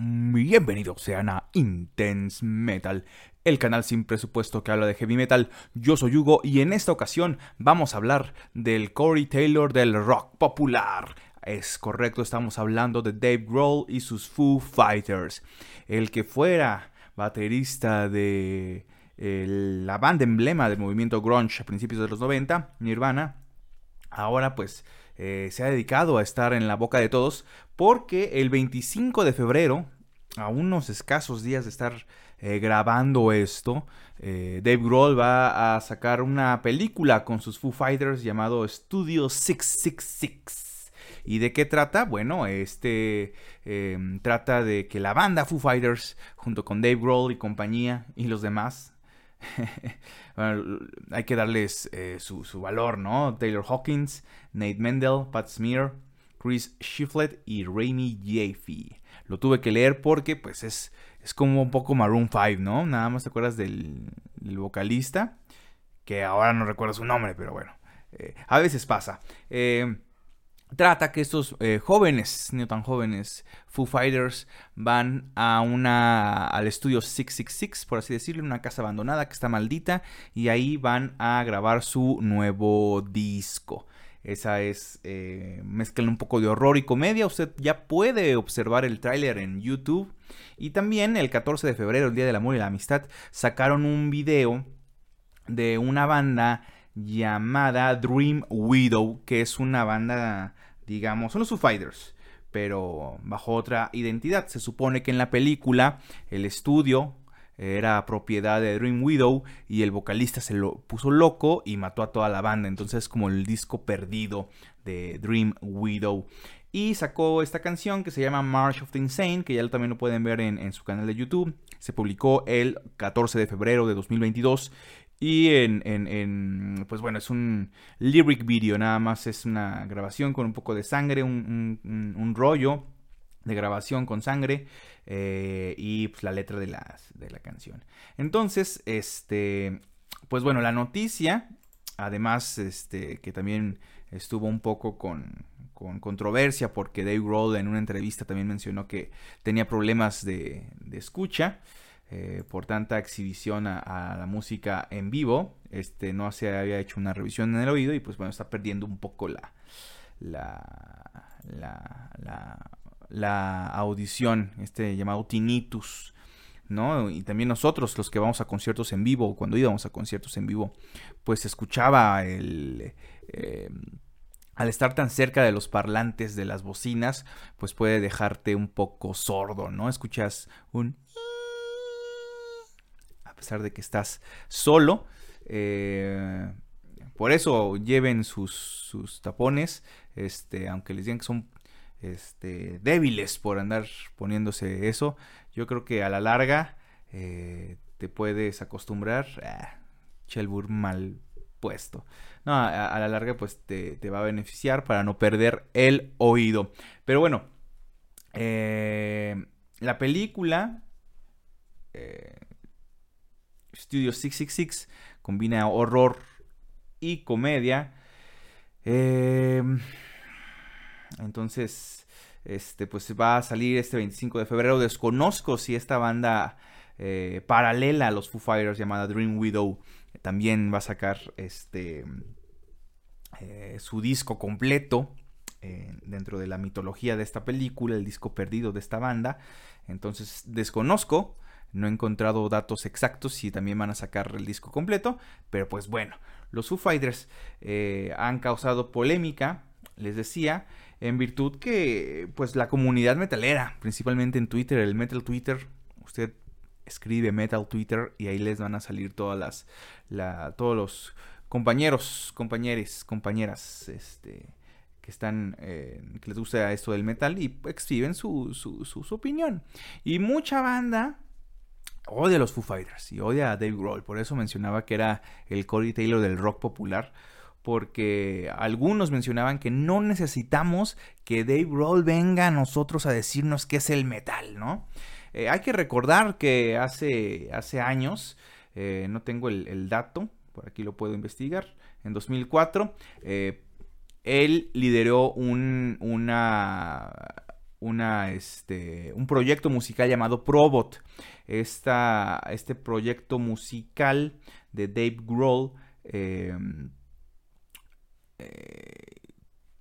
Bienvenidos sean a Intense Metal, el canal sin presupuesto que habla de heavy metal. Yo soy Hugo y en esta ocasión vamos a hablar del Corey Taylor del rock popular. Es correcto, estamos hablando de Dave Grohl y sus Foo Fighters. El que fuera baterista de la banda emblema del movimiento grunge a principios de los 90, Nirvana, ahora pues eh, se ha dedicado a estar en la boca de todos porque el 25 de febrero, a unos escasos días de estar eh, grabando esto, eh, Dave Grohl va a sacar una película con sus Foo Fighters llamado Studio 666. ¿Y de qué trata? Bueno, este em, trata de que la banda Foo Fighters, junto con Dave Grohl y compañía y los demás, hay que darles eh, su, valor, ¿no? Taylor Hawkins, Nate Mendel, Pat Smear, Chris Shiflett y Raimi Jaffe. Lo tuve que leer porque, pues, es, es como un poco Maroon 5, ¿no? Nada más te acuerdas del, vocalista, que ahora no recuerdo su nombre, pero bueno, eh, a veces pasa. Eh, trata que estos eh, jóvenes, no tan jóvenes, Foo Fighters, van a una, al estudio 666, por así decirlo, una casa abandonada que está maldita, y ahí van a grabar su nuevo disco. Esa es, eh, mezclan un poco de horror y comedia. Usted ya puede observar el tráiler en YouTube. Y también el 14 de febrero, el Día del Amor y la Amistad, sacaron un video de una banda llamada Dream Widow, que es una banda, digamos, son los Foo Fighters, pero bajo otra identidad. Se supone que en la película el estudio era propiedad de Dream Widow y el vocalista se lo puso loco y mató a toda la banda. Entonces es como el disco perdido de Dream Widow. Y sacó esta canción que se llama March of the Insane, que ya también lo pueden ver en, en su canal de YouTube. Se publicó el 14 de febrero de 2022 y en, en, pues bueno, es un lyric video, nada más es una grabación con un poco de sangre, un, rollo de grabación con sangre eh, y pues la letra de, de la canción. Entonces, este, pues bueno, la noticia, además, este, que también estuvo un poco con, con controversia porque Dave Grohl en una entrevista también mencionó que tenía problemas de, de escucha. Eh, por tanta exhibición a, la música en vivo. Este no se había hecho una revisión en el oído y pues bueno, está perdiendo un poco la, la, la, audición, este llamado tinnitus. ¿no? Y también nosotros, los que vamos a conciertos en vivo, cuando íbamos a conciertos en vivo, pues escuchaba el... Eh, al estar tan cerca de los parlantes de las bocinas, pues puede dejarte un poco sordo, ¿no? Escuchas un pesar de que estás solo. Eh, por eso lleven sus, tapones, este, aunque les digan que son este, débiles por andar poniéndose eso. Yo creo que a la larga eh, te puedes acostumbrar. Ah, mal puesto. No, a, la larga pues te, va a beneficiar para no perder el oído. Pero bueno, eh, la película Studio 666 combina horror y comedia. Em, entonces, este, pues va a salir este 25 de febrero. Desconozco si esta banda eh, paralela a los Foo Fighters llamada Dream Widow también va a sacar este eh, su disco completo eh, dentro de la mitología de esta película, el disco perdido de esta banda. Entonces desconozco. No he encontrado datos exactos si también van a sacar el disco completo, pero pues bueno, los Foo Fighters eh, han causado polémica, les decía, en virtud que pues la comunidad metalera, principalmente en Twitter, el Metal Twitter, usted escribe Metal Twitter y ahí les van a salir todas las, la, todos los compañeros, compañeros, compañeras, este, que están, eh, que les gusta esto del metal y exhiben su, su, su, opinión. Y mucha banda odia a los Foo Fighters y odia a Dave Grohl. Por eso mencionaba que era el Corey Taylor del rock popular. Porque algunos mencionaban que no necesitamos que Dave Grohl venga a nosotros a decirnos qué es el metal, ¿no? Eh, hay que recordar que hace, hace años, eh, no tengo el, dato, por aquí lo puedo investigar, en 2004, eh, él lideró un, una, una, este, un proyecto musical llamado Probot. Esta, este proyecto musical de Dave Grohl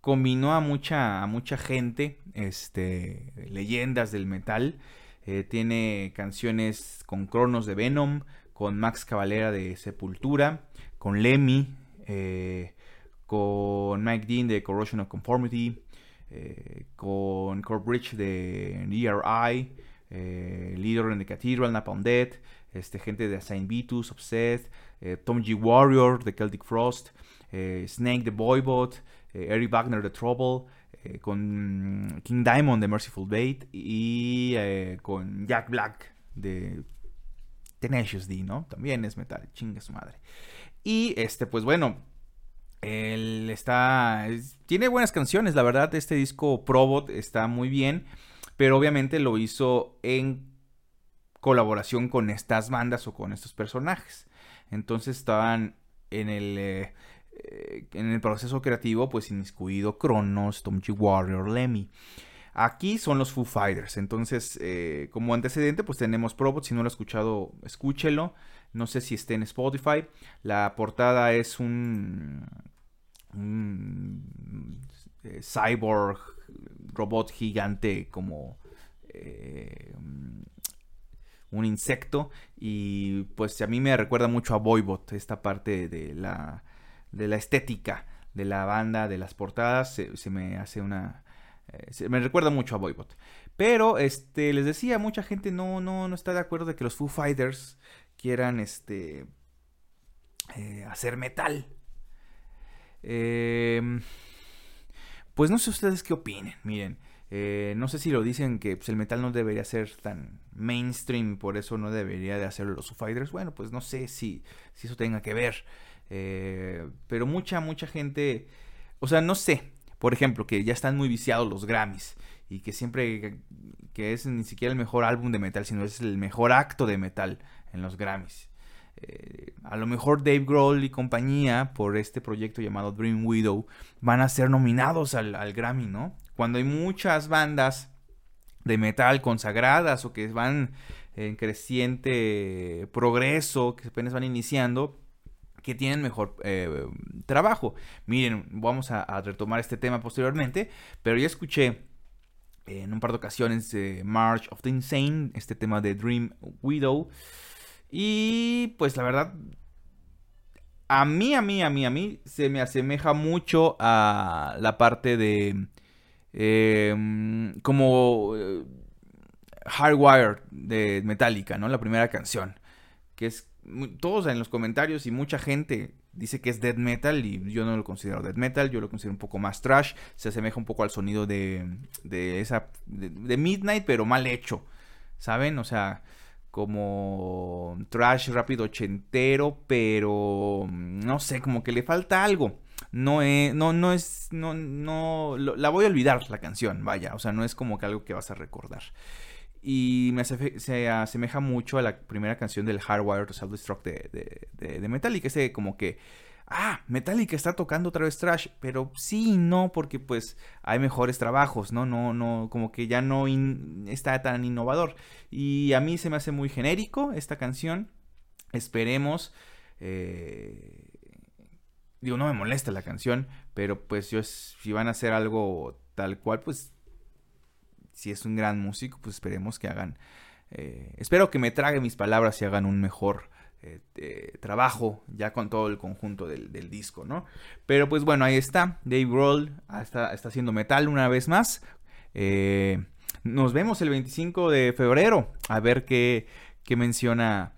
combinó a mucha, a mucha gente, este, leyendas del metal, eh, tiene canciones con Cronos de Venom, con Max Cavalera de Sepultura, con Lemmy, eh, con Mike Dean de Corrosion of Conformity, eh, con Kurt Bridge de ERI, Leader in the Cathedral, Napalm Dead, este, gente de Saint Vitus, Obsessed, Tom G. Warrior de Celtic Frost, Snake the Boybot, Eric Wagner de Trouble, eh, con King Diamond de Merciful Bait y eh, con Jack Black de Tenacious D, ¿no? También es metal, chingue su madre. Y este, pues bueno, él está. tiene buenas canciones, la verdad. Este disco Probot está muy bien. Pero obviamente lo hizo en colaboración con estas bandas o con estos personajes. Entonces estaban en el. Eh, eh, en el proceso creativo, pues inmiscuido Cronos, Tom. Warrior, Lemmy. Aquí son los Foo Fighters. Entonces, eh, como antecedente, pues tenemos Probot. Si no lo ha escuchado, escúchelo. No sé si esté en Spotify. La portada es un, eh, cyborg robot gigante como un insecto. Y pues a mí me recuerda mucho a Boybot, esta parte de la de la estética de la banda, de las portadas, se, me hace una... Eh, me recuerda mucho a Boybot. Pero, este, les decía, mucha gente no, no, no está de acuerdo de que los Foo Fighters quieran, este, eh, hacer metal. Em, pues no sé ustedes qué opinen, miren. Eh, no sé si lo dicen que pues, el metal no debería ser tan mainstream, por eso no debería de hacerlo los Fighters. Bueno, pues no sé si, si eso tenga que ver. Eh, pero mucha, mucha gente, o sea, no sé, por ejemplo, que ya están muy viciados los Grammys y que siempre, que es ni siquiera el mejor álbum de metal, sino es el mejor acto de metal en los Grammys. Eh, a lo mejor Dave Grohl y compañía, por este proyecto llamado Dream Widow, van a ser nominados al, Grammy, ¿no? Cuando hay muchas bandas de metal consagradas o que van en creciente progreso, que apenas van iniciando, que tienen mejor eh, trabajo. Miren, vamos a, retomar este tema posteriormente, pero ya escuché en un par de ocasiones de March of the Insane, este tema de Dream Widow. Y pues la verdad, a mí, a mí, a mí, a mí, se me asemeja mucho a la parte de... Em, como eh, Hardwired de Metallica, ¿no? La primera canción. Que es todos en los comentarios y mucha gente dice que es death metal y yo no lo considero death metal, yo lo considero un poco más trash, se asemeja un poco al sonido de, de esa de, Midnight pero mal hecho, ¿saben? O sea, como trash rápido ochentero, pero no sé, como que le falta algo. No es, no, no es, no, no, la voy a olvidar la canción, vaya, o sea, no es como que algo que vas a recordar. Y me se asemeja mucho a la primera canción del Hardwire to Self-Destruct de, de, de, Metallica. Ese como que, ah, Metallica está tocando otra vez trash. Pero sí y no, porque pues hay mejores trabajos, ¿no? No, no, como que ya no está tan innovador. Y a mí se me hace muy genérico esta canción. Esperemos. Eh, digo, no me molesta la canción, pero pues yo, si van a hacer algo tal cual, pues si es un gran músico, pues esperemos que hagan, eh, espero que me trague mis palabras y hagan un mejor eh, eh, trabajo ya con todo el conjunto del, disco, ¿no? Pero pues bueno, ahí está, Dave Grohl está, está haciendo metal una vez más. nos vemos el 25 de febrero a ver qué, menciona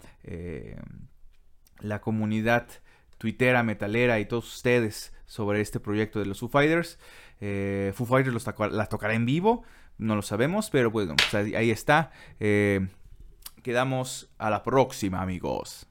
la comunidad tuitera, metalera y todos ustedes sobre este proyecto de los Foo Fighters. Eh, Foo Fighters los las tocará en vivo, no lo sabemos, pero bueno, pues ahí, está. Eh, quedamos a la próxima, amigos.